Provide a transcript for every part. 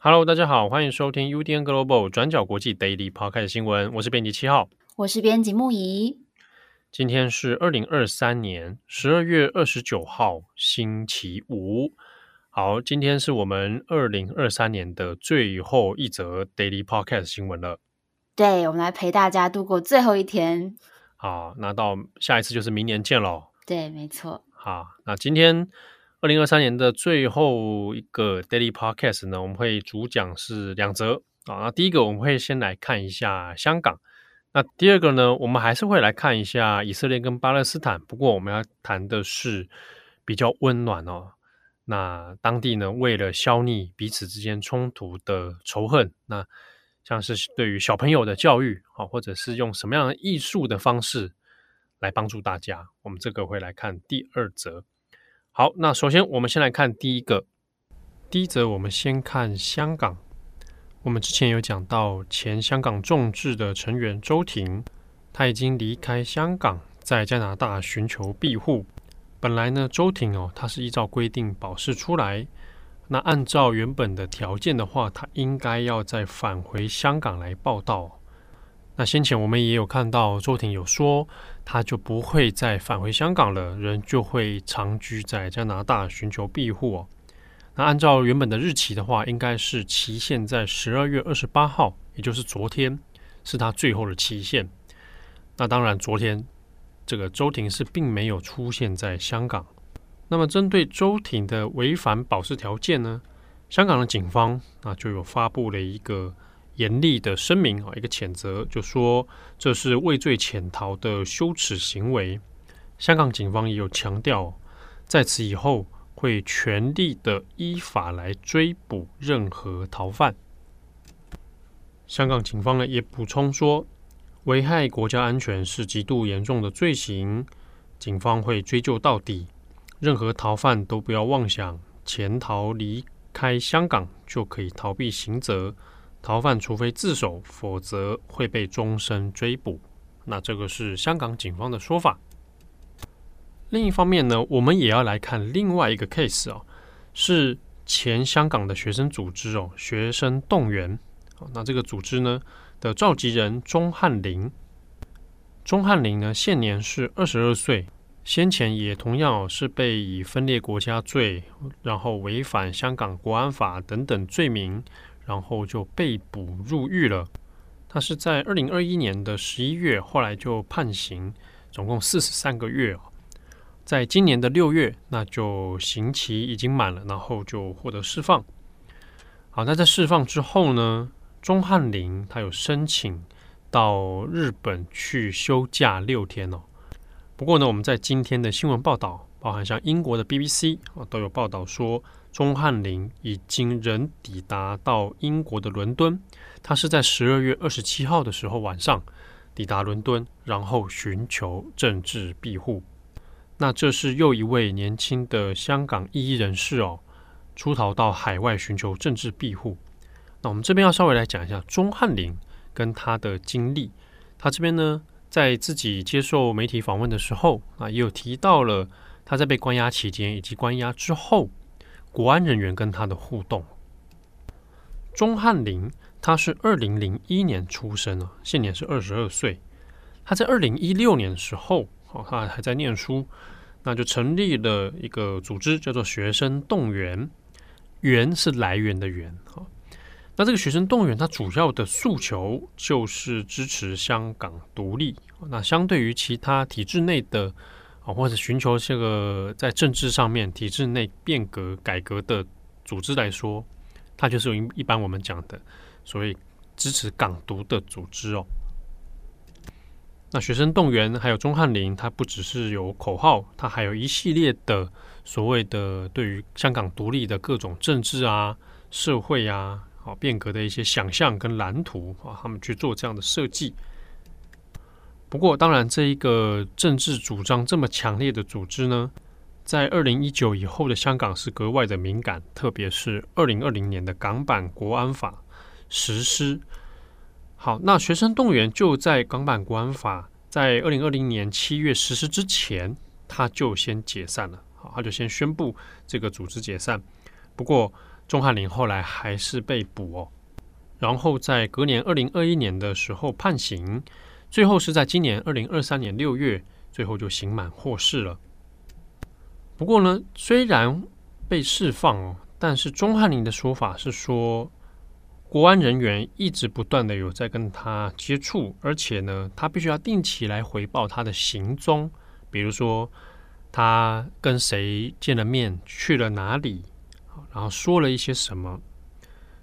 Hello，大家好，欢迎收听 UDN Global 转角国际 Daily Podcast 新闻，我是编辑七号，我是编辑木仪。今天是二零二三年十二月二十九号，星期五。好，今天是我们二零二三年的最后一则 Daily Podcast 新闻了。对，我们来陪大家度过最后一天。好，那到下一次就是明年见喽。对，没错。好，那今天二零二三年的最后一个 Daily Podcast 呢，我们会主讲是两则啊。那第一个我们会先来看一下香港。那第二个呢，我们还是会来看一下以色列跟巴勒斯坦，不过我们要谈的是比较温暖哦。那当地呢，为了消弭彼此之间冲突的仇恨，那像是对于小朋友的教育啊，或者是用什么样的艺术的方式来帮助大家，我们这个会来看第二则。好，那首先我们先来看第一个，第一则我们先看香港。我们之前有讲到前香港众志的成员周庭，他已经离开香港，在加拿大寻求庇护。本来呢，周庭哦，他是依照规定保释出来，那按照原本的条件的话，他应该要再返回香港来报到。那先前我们也有看到周庭有说，他就不会再返回香港了，人就会长居在加拿大寻求庇护。那按照原本的日期的话，应该是期限在十二月二十八号，也就是昨天，是他最后的期限。那当然，昨天这个周庭是并没有出现在香港。那么，针对周庭的违反保释条件呢，香港的警方啊就有发布了一个严厉的声明啊，一个谴责，就说这是畏罪潜逃的羞耻行为。香港警方也有强调，在此以后。会全力的依法来追捕任何逃犯。香港警方呢也补充说，危害国家安全是极度严重的罪行，警方会追究到底。任何逃犯都不要妄想潜逃离开香港就可以逃避刑责。逃犯除非自首，否则会被终身追捕。那这个是香港警方的说法。另一方面呢，我们也要来看另外一个 case 哦，是前香港的学生组织哦，学生动员。那这个组织呢的召集人钟汉林，钟汉林呢现年是二十二岁，先前也同样是被以分裂国家罪，然后违反香港国安法等等罪名，然后就被捕入狱了。他是在二零二一年的十一月，后来就判刑，总共四十三个月。在今年的六月，那就刑期已经满了，然后就获得释放。好，那在释放之后呢，钟汉林他有申请到日本去休假六天哦。不过呢，我们在今天的新闻报道，包含像英国的 BBC 啊，都有报道说，钟汉林已经人抵达到英国的伦敦。他是在十二月二十七号的时候晚上抵达伦敦，然后寻求政治庇护。那这是又一位年轻的香港异议人士哦，出逃到海外寻求政治庇护。那我们这边要稍微来讲一下钟汉林跟他的经历。他这边呢，在自己接受媒体访问的时候啊，也有提到了他在被关押期间以及关押之后，国安人员跟他的互动。钟汉林他是二零零一年出生啊，现年是二十二岁。他在二零一六年的时候。哦，他还在念书，那就成立了一个组织，叫做学生动员。源是来源的源。哈，那这个学生动员，它主要的诉求就是支持香港独立。那相对于其他体制内的啊，或者寻求这个在政治上面体制内变革改革的组织来说，它就是一一般我们讲的所谓支持港独的组织哦。那学生动员还有钟汉林，他不只是有口号，他还有一系列的所谓的对于香港独立的各种政治啊、社会啊、好变革的一些想象跟蓝图啊，他们去做这样的设计。不过，当然这一个政治主张这么强烈的组织呢，在二零一九以后的香港是格外的敏感，特别是二零二零年的港版国安法实施。好，那学生动员就在港版国安法在二零二零年七月实施之前，他就先解散了。好，他就先宣布这个组织解散。不过钟汉林后来还是被捕哦，然后在隔年二零二一年的时候判刑，最后是在今年二零二三年六月。最后就刑满获释了。不过呢，虽然被释放哦，但是钟汉林的说法是说，国安人员一直不断的有在跟他接触，而且呢，他必须要定期来回报他的行踪，比如说他跟谁见了面，去了哪里，然后说了一些什么。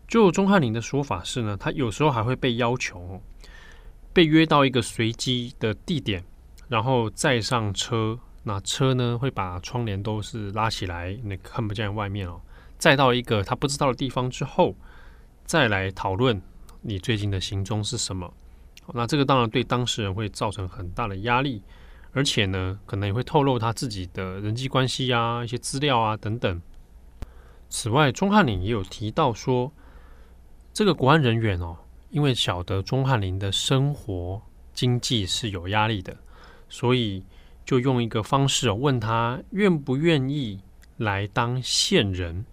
就钟汉林的说法是呢，他有时候还会被要求被约到一个随机的地点。然后再上车，那车呢会把窗帘都是拉起来，那看不见外面哦。再到一个他不知道的地方之后，再来讨论你最近的行踪是什么。那这个当然对当事人会造成很大的压力，而且呢，可能也会透露他自己的人际关系啊、一些资料啊等等。此外，钟汉林也有提到说，这个国安人员哦，因为晓得钟汉林的生活经济是有压力的。所以就用一个方式哦问他愿不愿意来当线人，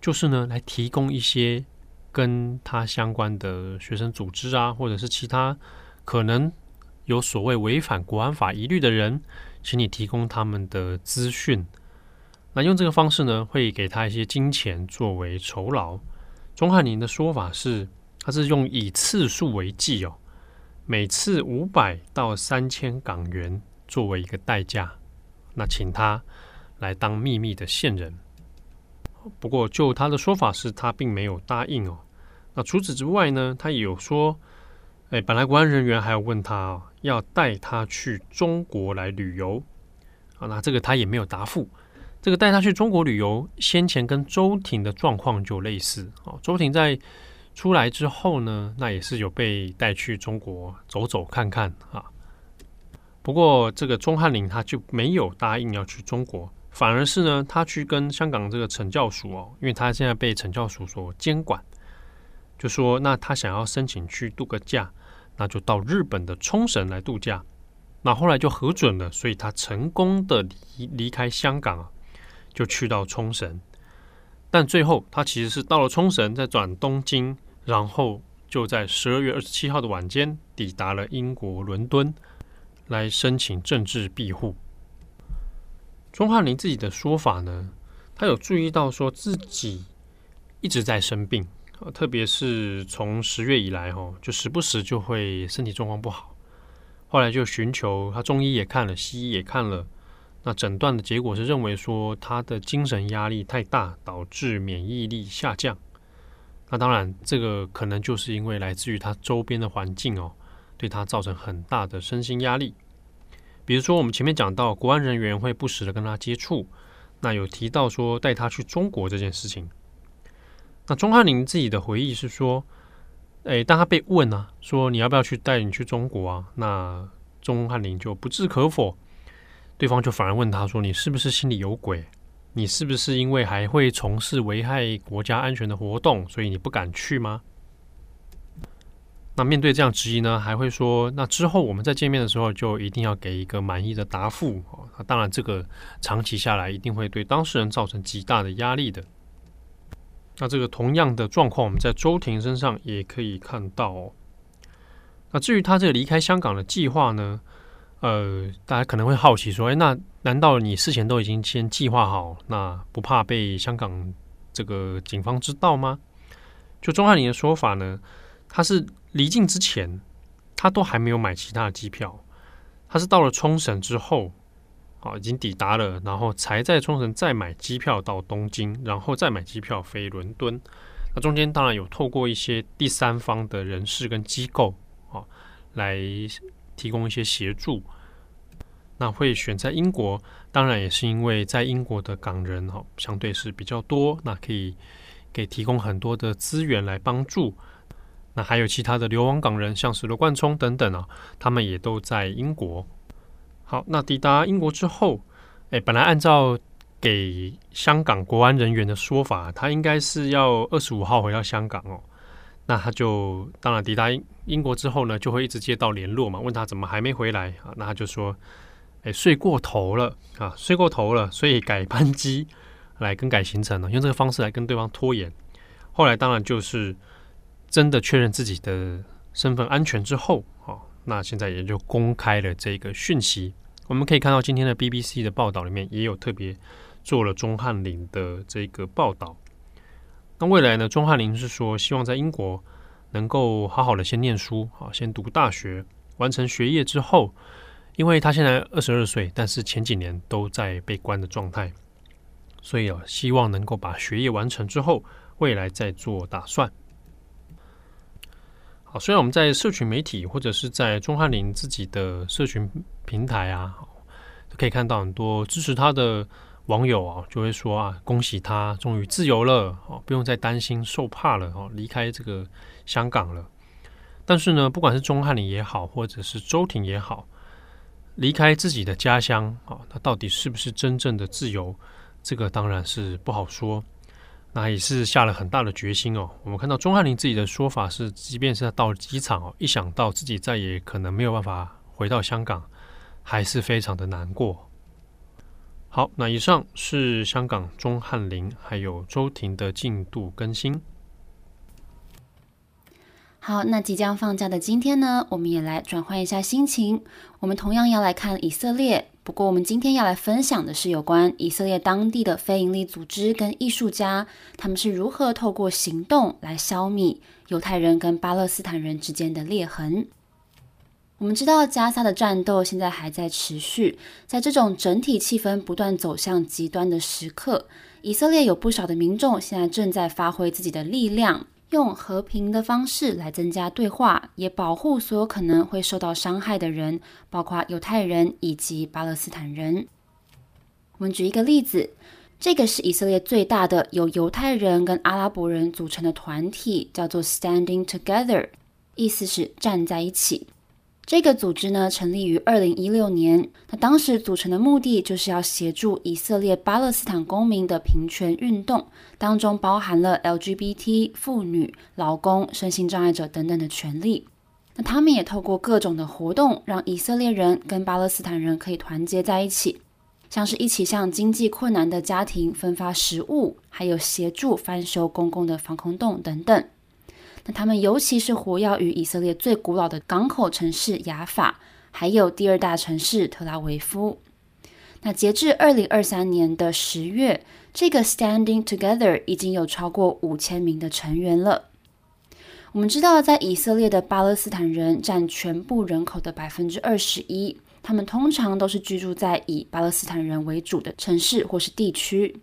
就是呢来提供一些跟他相关的学生组织啊，或者是其他可能有所谓违反国安法疑虑的人，请你提供他们的资讯。那用这个方式呢，会给他一些金钱作为酬劳。钟汉林的说法是，他是用以次数为计哦。每次五百到三千港元作为一个代价，那请他来当秘密的线人。不过，就他的说法是，他并没有答应哦。那除此之外呢，他也有说，哎，本来国安人员还要问他要带他去中国来旅游啊，那这个他也没有答复。这个带他去中国旅游，先前跟周婷的状况就类似哦。周婷在。出来之后呢，那也是有被带去中国走走看看啊。不过这个钟汉林他就没有答应要去中国，反而是呢，他去跟香港这个惩教署哦，因为他现在被惩教署所监管，就说那他想要申请去度个假，那就到日本的冲绳来度假。那后来就核准了，所以他成功的离离开香港啊，就去到冲绳。但最后，他其实是到了冲绳，再转东京，然后就在十二月二十七号的晚间抵达了英国伦敦，来申请政治庇护。钟汉林自己的说法呢，他有注意到说自己一直在生病，特别是从十月以来，哈，就时不时就会身体状况不好，后来就寻求他中医也看了，西医也看了。那诊断的结果是认为说他的精神压力太大，导致免疫力下降。那当然，这个可能就是因为来自于他周边的环境哦，对他造成很大的身心压力。比如说，我们前面讲到，国安人员会不时的跟他接触，那有提到说带他去中国这件事情。那钟汉林自己的回忆是说，诶，当他被问啊，说你要不要去带你去中国啊？那钟汉林就不置可否。对方就反而问他说：“你是不是心里有鬼？你是不是因为还会从事危害国家安全的活动，所以你不敢去吗？”那面对这样质疑呢，还会说：“那之后我们再见面的时候，就一定要给一个满意的答复。”那当然，这个长期下来一定会对当事人造成极大的压力的。那这个同样的状况，我们在周庭身上也可以看到。那至于他这个离开香港的计划呢？呃，大家可能会好奇说，哎，那难道你事前都已经先计划好，那不怕被香港这个警方知道吗？就钟汉林的说法呢，他是离境之前，他都还没有买其他的机票，他是到了冲绳之后，啊，已经抵达了，然后才在冲绳再买机票到东京，然后再买机票飞伦敦。那中间当然有透过一些第三方的人士跟机构，啊，来。提供一些协助，那会选在英国，当然也是因为在英国的港人哈，相对是比较多，那可以给提供很多的资源来帮助。那还有其他的流亡港人，像是罗冠聪等等啊，他们也都在英国。好，那抵达英国之后，哎，本来按照给香港国安人员的说法，他应该是要二十五号回到香港哦。那他就当然抵达英英国之后呢，就会一直接到联络嘛，问他怎么还没回来啊？那他就说，哎，睡过头了啊，睡过头了，所以改班机来更改行程了，用这个方式来跟对方拖延。后来当然就是真的确认自己的身份安全之后，啊，那现在也就公开了这个讯息。我们可以看到今天的 BBC 的报道里面也有特别做了钟汉林的这个报道。那未来呢，钟汉林是说希望在英国能够好好的先念书，啊，先读大学，完成学业之后，因为他现在二十二岁，但是前几年都在被关的状态，所以啊，希望能够把学业完成之后，未来再做打算。好，虽然我们在社群媒体或者是在钟汉林自己的社群平台啊，可以看到很多支持他的网友啊，就会说啊，恭喜他终于自由了，哦，不用再担心受怕了，哦，离开这个香港了。但是呢，不管是钟汉林也好，或者是周庭也好，离开自己的家乡啊，他到底是不是真正的自由？这个当然是不好说。那也是下了很大的决心哦。我们看到钟翰林自己的说法是，即便是他到了机场哦，一想到自己再也可能没有办法回到香港，还是非常的难过。好，那以上是香港钟翰林还有周婷的进度更新。好，那即将放假的今天呢，我们也来转换一下心情，我们同样要来看以色列。不过，我们今天要来分享的是有关以色列当地的非营利组织跟艺术家，他们是如何透过行动来消弭犹太人跟巴勒斯坦人之间的裂痕。我们知道，加沙的战斗现在还在持续，在这种整体气氛不断走向极端的时刻，以色列有不少的民众现在正在发挥自己的力量。用和平的方式来增加对话，也保护所有可能会受到伤害的人，包括犹太人以及巴勒斯坦人。我们举一个例子，这个是以色列最大的由犹太人跟阿拉伯人组成的团体，叫做 Standing Together，意思是站在一起。这个组织呢，成立于二零一六年。那当时组成的目的就是要协助以色列巴勒斯坦公民的平权运动，当中包含了 LGBT 妇女、劳工、身心障碍者等等的权利。那他们也透过各种的活动，让以色列人跟巴勒斯坦人可以团结在一起，像是一起向经济困难的家庭分发食物，还有协助翻修公共的防空洞等等。那他们尤其是活跃于以色列最古老的港口城市雅法，还有第二大城市特拉维夫。那截至二零二三年的十月，这个 Standing Together 已经有超过五千名的成员了。我们知道，在以色列的巴勒斯坦人占全部人口的百分之二十一，他们通常都是居住在以巴勒斯坦人为主的城市或是地区。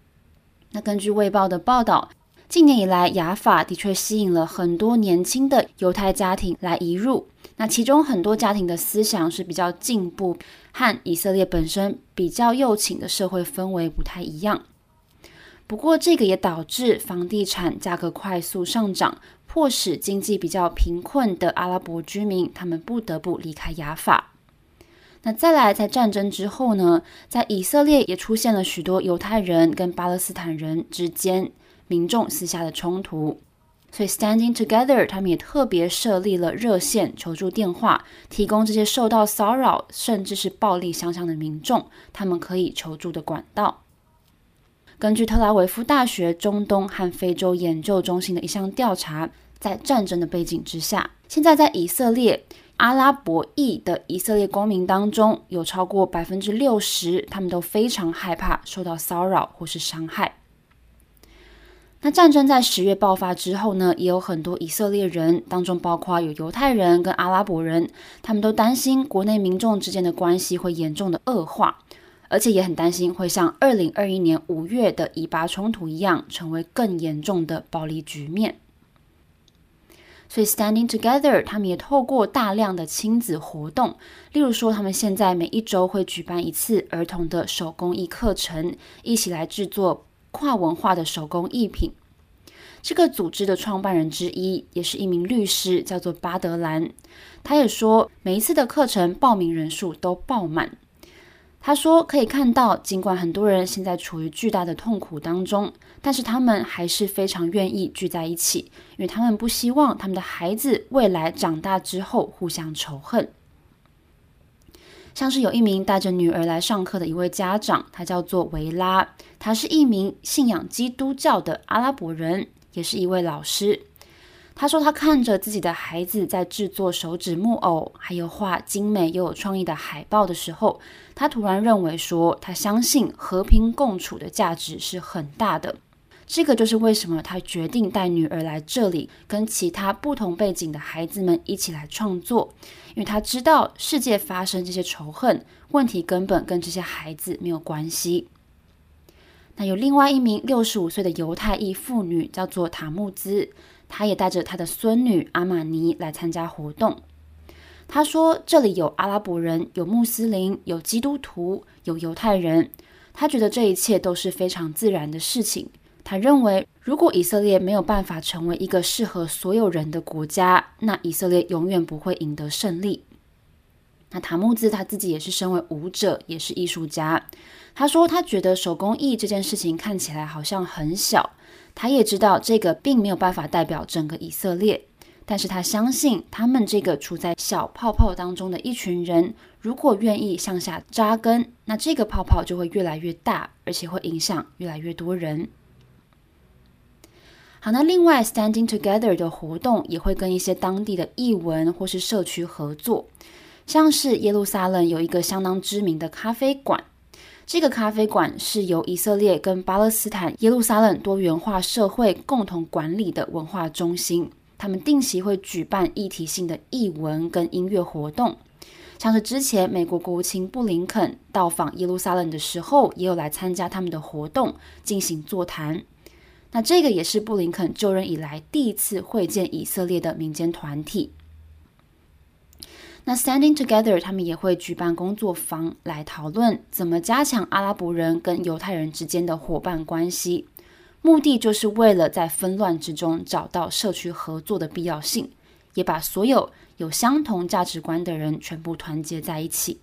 那根据《卫报》的报道。近年以来，雅法的确吸引了很多年轻的犹太家庭来移入。那其中很多家庭的思想是比较进步，和以色列本身比较右倾的社会氛围不太一样。不过，这个也导致房地产价格快速上涨，迫使经济比较贫困的阿拉伯居民他们不得不离开雅法。那再来，在战争之后呢，在以色列也出现了许多犹太人跟巴勒斯坦人之间。民众私下的冲突，所以 Standing Together 他们也特别设立了热线求助电话，提供这些受到骚扰甚至是暴力相向的民众，他们可以求助的管道。根据特拉维夫大学中东和非洲研究中心的一项调查，在战争的背景之下，现在在以色列阿拉伯裔的以色列公民当中，有超过百分之六十，他们都非常害怕受到骚扰或是伤害。那战争在十月爆发之后呢，也有很多以色列人，当中包括有犹太人跟阿拉伯人，他们都担心国内民众之间的关系会严重的恶化，而且也很担心会像二零二一年五月的以巴冲突一样，成为更严重的暴力局面。所以，Standing Together，他们也透过大量的亲子活动，例如说，他们现在每一周会举办一次儿童的手工艺课程，一起来制作。跨文化的手工艺品，这个组织的创办人之一也是一名律师，叫做巴德兰。他也说，每一次的课程报名人数都爆满。他说：“可以看到，尽管很多人现在处于巨大的痛苦当中，但是他们还是非常愿意聚在一起，因为他们不希望他们的孩子未来长大之后互相仇恨。”像是有一名带着女儿来上课的一位家长，他叫做维拉，他是一名信仰基督教的阿拉伯人，也是一位老师。他说，他看着自己的孩子在制作手指木偶，还有画精美又有创意的海报的时候，他突然认为说，他相信和平共处的价值是很大的。这个就是为什么他决定带女儿来这里，跟其他不同背景的孩子们一起来创作，因为他知道世界发生这些仇恨问题根本跟这些孩子没有关系。那有另外一名六十五岁的犹太裔妇女，叫做塔木兹。她也带着她的孙女阿玛尼来参加活动。她说：“这里有阿拉伯人，有穆斯林，有基督徒，有犹太人。她觉得这一切都是非常自然的事情。她认为，如果以色列没有办法成为一个适合所有人的国家，那以色列永远不会赢得胜利。”那塔木兹他自己也是身为舞者，也是艺术家。他说：“他觉得手工艺这件事情看起来好像很小。”他也知道这个并没有办法代表整个以色列，但是他相信他们这个处在小泡泡当中的一群人，如果愿意向下扎根，那这个泡泡就会越来越大，而且会影响越来越多人。好，那另外 Standing Together 的活动也会跟一些当地的艺文或是社区合作，像是耶路撒冷有一个相当知名的咖啡馆。这个咖啡馆是由以色列跟巴勒斯坦耶路撒冷多元化社会共同管理的文化中心。他们定期会举办议题性的译文跟音乐活动，像是之前美国国务卿布林肯到访耶路撒冷的时候，也有来参加他们的活动进行座谈。那这个也是布林肯就任以来第一次会见以色列的民间团体。那 Standing Together，他们也会举办工作坊来讨论怎么加强阿拉伯人跟犹太人之间的伙伴关系，目的就是为了在纷乱之中找到社区合作的必要性，也把所有有相同价值观的人全部团结在一起。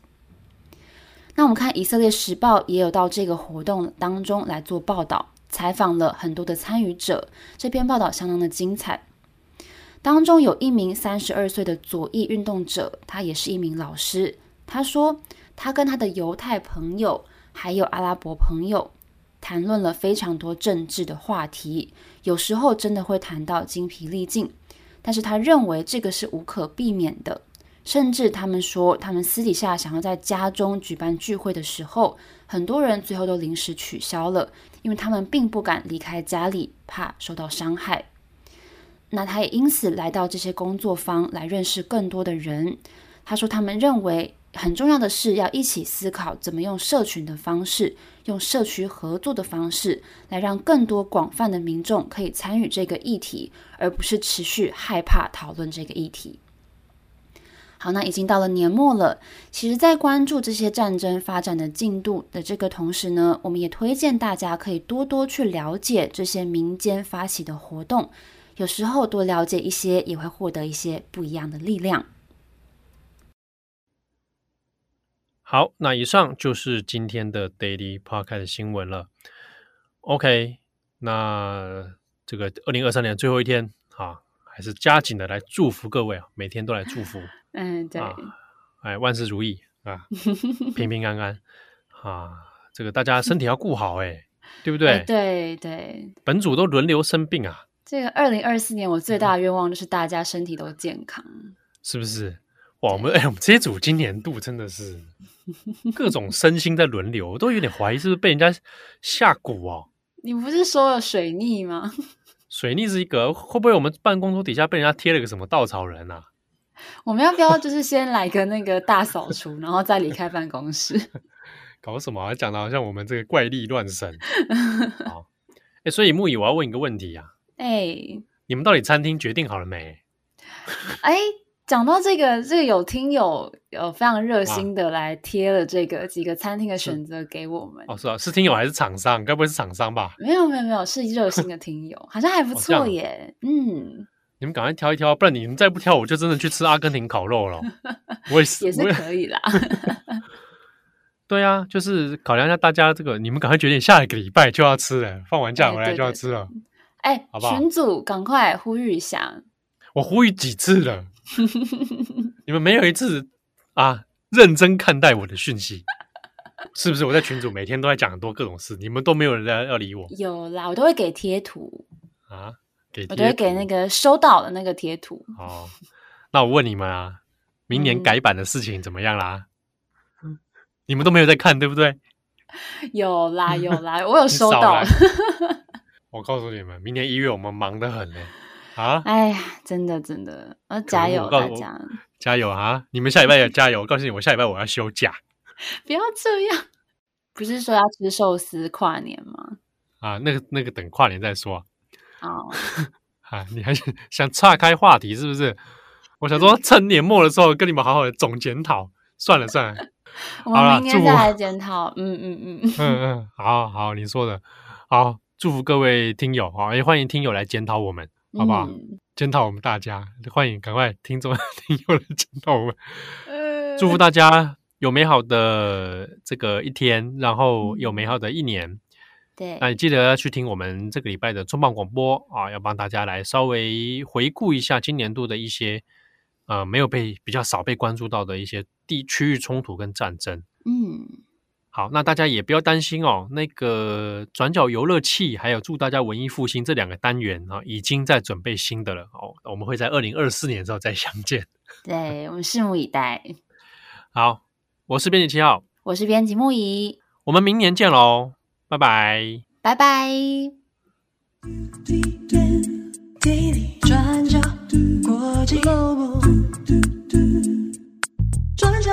那我们看以色列时报也有到这个活动当中来做报道，采访了很多的参与者，这篇报道相当的精彩。当中有一名三十二岁的左翼运动者，他也是一名老师。他说，他跟他的犹太朋友还有阿拉伯朋友谈论了非常多政治的话题，有时候真的会谈到精疲力尽。但是他认为这个是无可避免的，甚至他们说，他们私底下想要在家中举办聚会的时候，很多人最后都临时取消了，因为他们并不敢离开家里，怕受到伤害。那他也因此来到这些工作坊来认识更多的人。他说，他们认为很重要的是要一起思考怎么用社群的方式，用社区合作的方式，来让更多广泛的民众可以参与这个议题，而不是持续害怕讨论这个议题。好，那已经到了年末了。其实，在关注这些战争发展的进度的这个同时呢，我们也推荐大家可以多多去了解这些民间发起的活动。有时候多了解一些，也会获得一些不一样的力量。好，那以上就是今天的 Daily Podcast 的新闻了。OK，那这个二零二三年最后一天啊，还是加紧的来祝福各位啊，每天都来祝福。嗯，对，啊、哎，万事如意啊，平平安安啊，这个大家身体要顾好，哎，对不对？哎、对对，本主都轮流生病啊。这个二零二四年，我最大的愿望就是大家身体都健康，是不是？哇，我们哎，我们这一组今年度真的是 各种身心在轮流，我都有点怀疑是不是被人家下蛊哦。你不是说了水逆吗？水逆是一个，会不会我们办公桌底下被人家贴了个什么稻草人啊？我们要不要就是先来个那个大扫除，然后再离开办公室？搞什么啊？讲的好像我们这个怪力乱神。好，哎，所以木易，我要问一个问题呀、啊。哎、欸，你们到底餐厅决定好了没？哎、欸，讲到这个，这个有听友有非常热心的来贴了这个几个餐厅的选择给我们。哦，是啊，是听友还是厂商？该不会是厂商吧？没有，没有，没有，是热心的听友，好像还不错耶。哦、嗯，你们赶快挑一挑，不然你们再不挑，我就真的去吃阿根廷烤肉了。我也是，也是可以啦。对啊，就是考量一下大家这个，你们赶快决定下一个礼拜就要吃了，放完假回来就要吃了。对，好不好？群主赶快呼吁一下。我呼吁几次了，你们没有一次啊认真看待我的讯息，是不是？我在群主每天都在讲很多各种事，你们都没有人在要理我。有啦，我都会给贴图啊，给贴，我都会给那个收到的那个贴图。哦，那我问你们啊，明年改版的事情怎么样啦？嗯、你们都没有在看，对不对？有啦有啦，我有收到。我告诉你们，明年一月我们忙得很呢。啊！哎呀，真的真的，呃，加油大家，加油啊！你们下礼拜也加油。我告诉你，我下礼拜我要休假。不要这样，不是说要吃寿司跨年吗？啊，那个那个等跨年再说。哦，啊，你还想岔开话题是不是？我想说，趁年末的时候跟你们好好的总检讨。算了算了，我们明天再来检讨。嗯嗯嗯嗯嗯，好好，你说的好，祝福各位听友啊，也欢迎听友来检讨我们。好不好？检讨、嗯、我们大家，欢迎赶快听众听友来检讨我们。呃、祝福大家有美好的这个一天，然后有美好的一年。对，那你记得要去听我们这个礼拜的重磅广播啊，要帮大家来稍微回顾一下今年度的一些呃没有被比较少被关注到的一些地区域冲突跟战争。嗯。好，那大家也不要担心哦。那个转角游乐器，还有祝大家文艺复兴这两个单元啊，已经在准备新的了哦。我们会在二零二四年之后再相见。对，我们拭目以待。好，我是编辑七号，我是编辑木仪，我们明年见喽，拜拜，拜拜。转角国际转角